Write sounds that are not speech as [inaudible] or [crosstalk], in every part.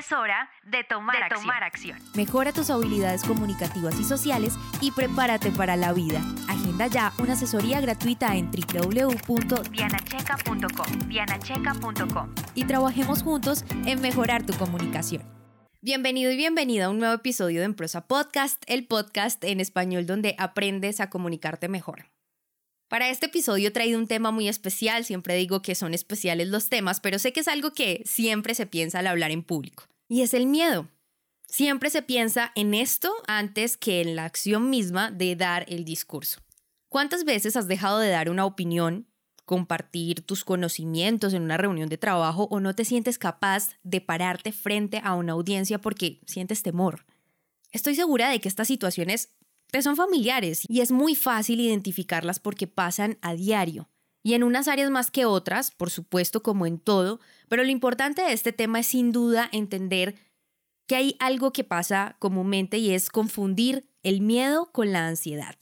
Es hora de tomar, acción. Mejora tus habilidades comunicativas y sociales y prepárate para la vida. Agenda ya una asesoría gratuita en www.dianacheca.com. Dianacheca.com. Y trabajemos juntos en mejorar tu comunicación. Bienvenido y bienvenida a un nuevo episodio de Emprosa Podcast, el podcast en español donde aprendes a comunicarte mejor. Para este episodio he traído un tema muy especial, siempre digo que son especiales los temas, pero sé que es algo que siempre se piensa al hablar en público, y es el miedo. Siempre se piensa en esto antes que en la acción misma de dar el discurso. ¿Cuántas veces has dejado de dar una opinión, compartir tus conocimientos en una reunión de trabajo o no te sientes capaz de pararte frente a una audiencia porque sientes temor? Estoy segura de que estas situaciones te son familiares y es muy fácil identificarlas porque pasan a diario. Y en unas áreas más que otras, por supuesto, como en todo, pero lo importante de este tema es sin duda entender que hay algo que pasa comúnmente y es confundir el miedo con la ansiedad.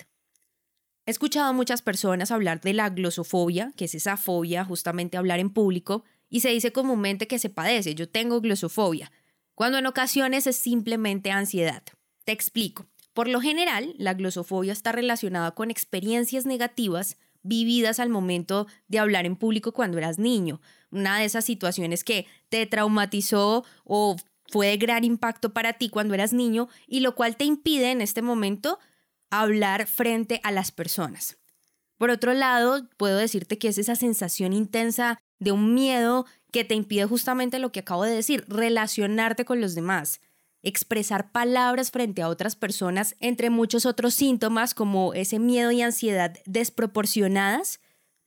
He escuchado a muchas personas hablar de la glosofobia, que es esa fobia justamente hablar en público, y se dice comúnmente que se padece, yo tengo glosofobia, cuando en ocasiones es simplemente ansiedad. Te explico. Por lo general, la glosofobia está relacionada con experiencias negativas vividas al momento de hablar en público cuando eras niño. Una de esas situaciones que te traumatizó o fue de gran impacto para ti cuando eras niño y lo cual te impide en este momento hablar frente a las personas. Por otro lado, puedo decirte que es esa sensación intensa de un miedo que te impide justamente lo que acabo de decir, relacionarte con los demás expresar palabras frente a otras personas, entre muchos otros síntomas como ese miedo y ansiedad desproporcionadas,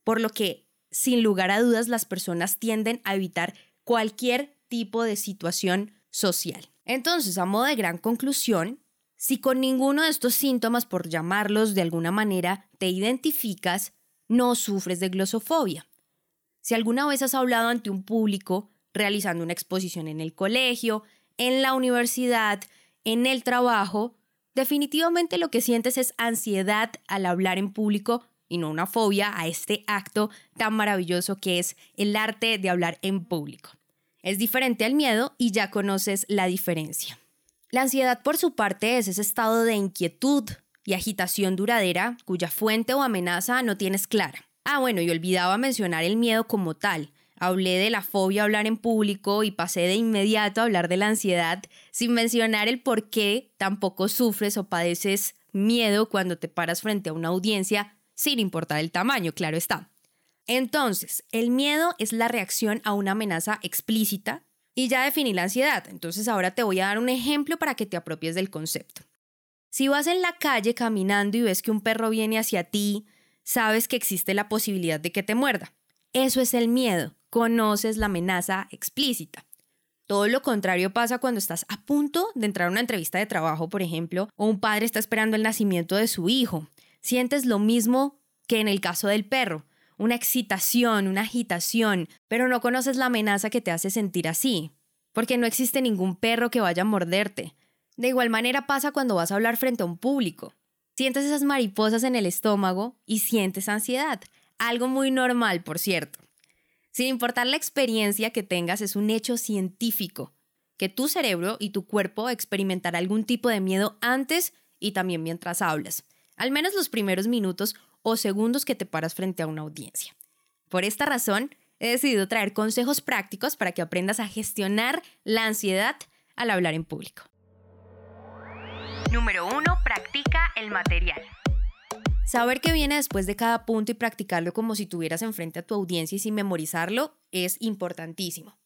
por lo que, sin lugar a dudas, las personas tienden a evitar cualquier tipo de situación social. Entonces, a modo de gran conclusión, si con ninguno de estos síntomas, por llamarlos de alguna manera, te identificas, no sufres de glosofobia. Si alguna vez has hablado ante un público, realizando una exposición en el colegio, en la universidad, en el trabajo, definitivamente lo que sientes es ansiedad al hablar en público y no una fobia a este acto tan maravilloso que es el arte de hablar en público. Es diferente al miedo y ya conoces la diferencia. La ansiedad por su parte es ese estado de inquietud y agitación duradera cuya fuente o amenaza no tienes clara. Ah, bueno, y olvidaba mencionar el miedo como tal, hablé de la fobia a hablar en público y pasé de inmediato a hablar de la ansiedad sin mencionar el por qué tampoco sufres o padeces miedo cuando te paras frente a una audiencia sin importar el tamaño, claro está. Entonces, el miedo es la reacción a una amenaza explícita y ya definí la ansiedad, entonces ahora te voy a dar un ejemplo para que te apropies del concepto. Si vas en la calle caminando y ves que un perro viene hacia ti, sabes que existe la posibilidad de que te muerda. Eso es el miedo, conoces la amenaza explícita. Todo lo contrario pasa cuando estás a punto de entrar a una entrevista de trabajo, por ejemplo, o un padre está esperando el nacimiento de su hijo. Sientes lo mismo que en el caso del perro, una excitación, una agitación, pero no conoces la amenaza que te hace sentir así, porque no existe ningún perro que vaya a morderte. De igual manera pasa cuando vas a hablar frente a un público. Sientes esas mariposas en el estómago y sientes ansiedad, algo muy normal, por cierto. Sin importar la experiencia que tengas, es un hecho científico que tu cerebro y tu cuerpo experimentarán algún tipo de miedo antes y también mientras hablas, al menos los primeros minutos o segundos que te paras frente a una audiencia. Por esta razón, he decidido traer consejos prácticos para que aprendas a gestionar la ansiedad al hablar en público. Número 1. Practica el material. Saber qué viene después de cada punto y practicarlo como si tuvieras enfrente a tu audiencia y sin memorizarlo es importantísimo.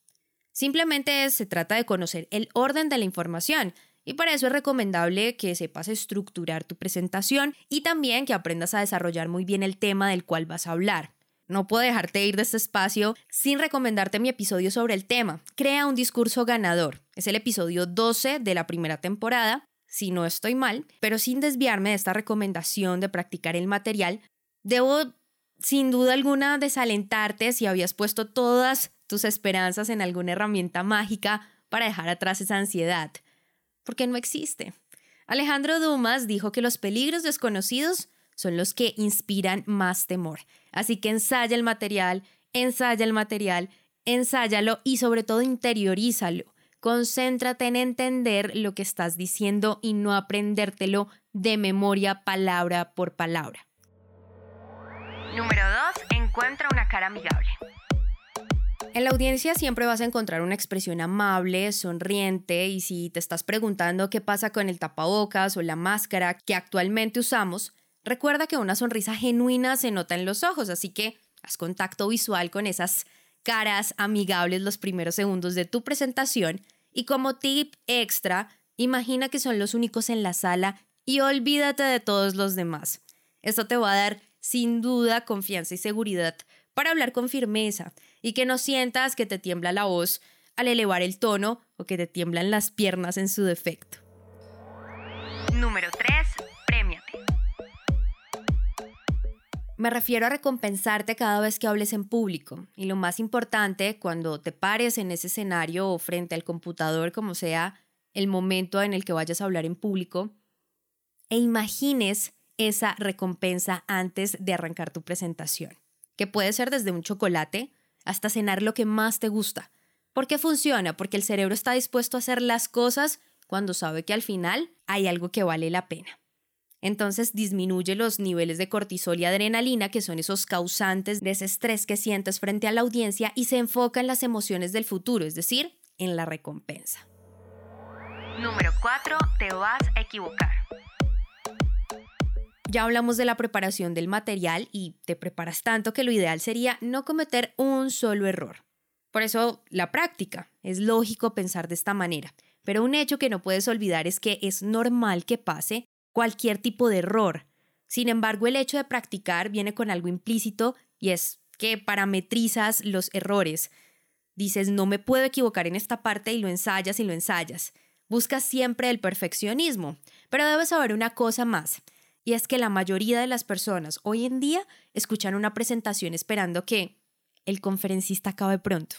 Simplemente se trata de conocer el orden de la información y para eso es recomendable que sepas estructurar tu presentación y también que aprendas a desarrollar muy bien el tema del cual vas a hablar. No puedo dejarte ir de este espacio sin recomendarte mi episodio sobre el tema. Crea un discurso ganador. Es el episodio 12 de la primera temporada si no estoy mal, pero sin desviarme de esta recomendación de practicar el material, debo sin duda alguna desalentarte si habías puesto todas tus esperanzas en alguna herramienta mágica para dejar atrás esa ansiedad, porque no existe. Alejandro Dumas dijo que los peligros desconocidos son los que inspiran más temor. Así que ensaya el material, ensaya el material, ensáyalo y sobre todo interiorízalo. Concéntrate en entender lo que estás diciendo y no aprendértelo de memoria palabra por palabra. Número 2. Encuentra una cara amigable. En la audiencia siempre vas a encontrar una expresión amable, sonriente y si te estás preguntando qué pasa con el tapabocas o la máscara que actualmente usamos, recuerda que una sonrisa genuina se nota en los ojos, así que haz contacto visual con esas caras amigables los primeros segundos de tu presentación y como tip extra, imagina que son los únicos en la sala y olvídate de todos los demás. Esto te va a dar sin duda confianza y seguridad para hablar con firmeza y que no sientas que te tiembla la voz al elevar el tono o que te tiemblan las piernas en su defecto. Número 3. Me refiero a recompensarte cada vez que hables en público. Y lo más importante, cuando te pares en ese escenario o frente al computador, como sea el momento en el que vayas a hablar en público, e imagines esa recompensa antes de arrancar tu presentación que puede ser desde un chocolate hasta cenar lo que más te gusta. ¿Por qué funciona? Porque el cerebro está dispuesto a hacer las cosas cuando sabe que al final hay algo que vale la pena. Entonces disminuye los niveles de cortisol y adrenalina, que son esos causantes de ese estrés que sientes frente a la audiencia, y se enfoca en las emociones del futuro, es decir, en la recompensa. Número 4. Te vas a equivocar. Ya hablamos de la preparación del material y te preparas tanto que lo ideal sería no cometer un solo error. Por eso la práctica. Es lógico pensar de esta manera. Pero un hecho que no puedes olvidar es que es normal que pase cualquier tipo de error. Sin embargo, el hecho de practicar viene con algo implícito y es que parametrizas los errores. Dices, no me puedo equivocar en esta parte y lo ensayas y lo ensayas. Buscas siempre el perfeccionismo. Pero debes saber una cosa más. Y es que la mayoría de las personas hoy en día escuchan una presentación esperando que el conferencista acabe pronto.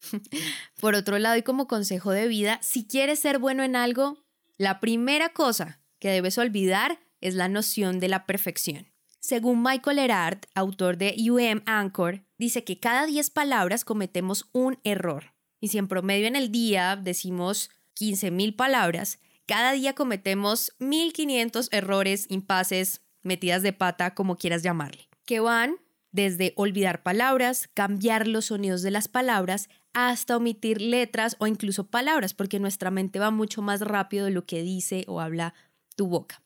[laughs] Por otro lado, y como consejo de vida, si quieres ser bueno en algo, la primera cosa que debes olvidar es la noción de la perfección. Según Michael Erard, autor de UM Anchor, dice que cada 10 palabras cometemos un error. Y si en promedio en el día decimos 15.000 palabras, cada día cometemos 1500 errores, impases, metidas de pata, como quieras llamarle, que van desde olvidar palabras, cambiar los sonidos de las palabras, hasta omitir letras o incluso palabras, porque nuestra mente va mucho más rápido de lo que dice o habla tu boca.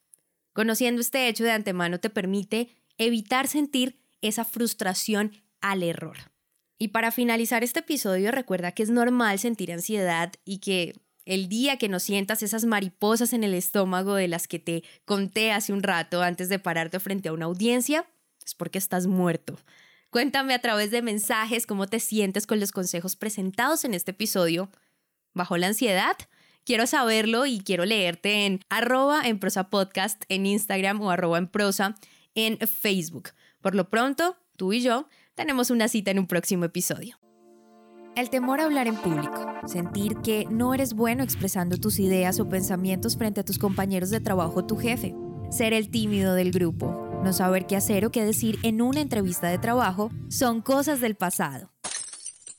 Conociendo este hecho de antemano te permite evitar sentir esa frustración al error. Y para finalizar este episodio, recuerda que es normal sentir ansiedad y que el día que no sientas esas mariposas en el estómago de las que te conté hace un rato antes de pararte frente a una audiencia, es porque estás muerto. Cuéntame a través de mensajes cómo te sientes con los consejos presentados en este episodio. ¿Bajo la ansiedad? Quiero saberlo y quiero leerte en arroba en prosa podcast en Instagram o arroba en prosa en Facebook. Por lo pronto, tú y yo tenemos una cita en un próximo episodio. El temor a hablar en público, sentir que no eres bueno expresando tus ideas o pensamientos frente a tus compañeros de trabajo o tu jefe, ser el tímido del grupo, no saber qué hacer o qué decir en una entrevista de trabajo, son cosas del pasado.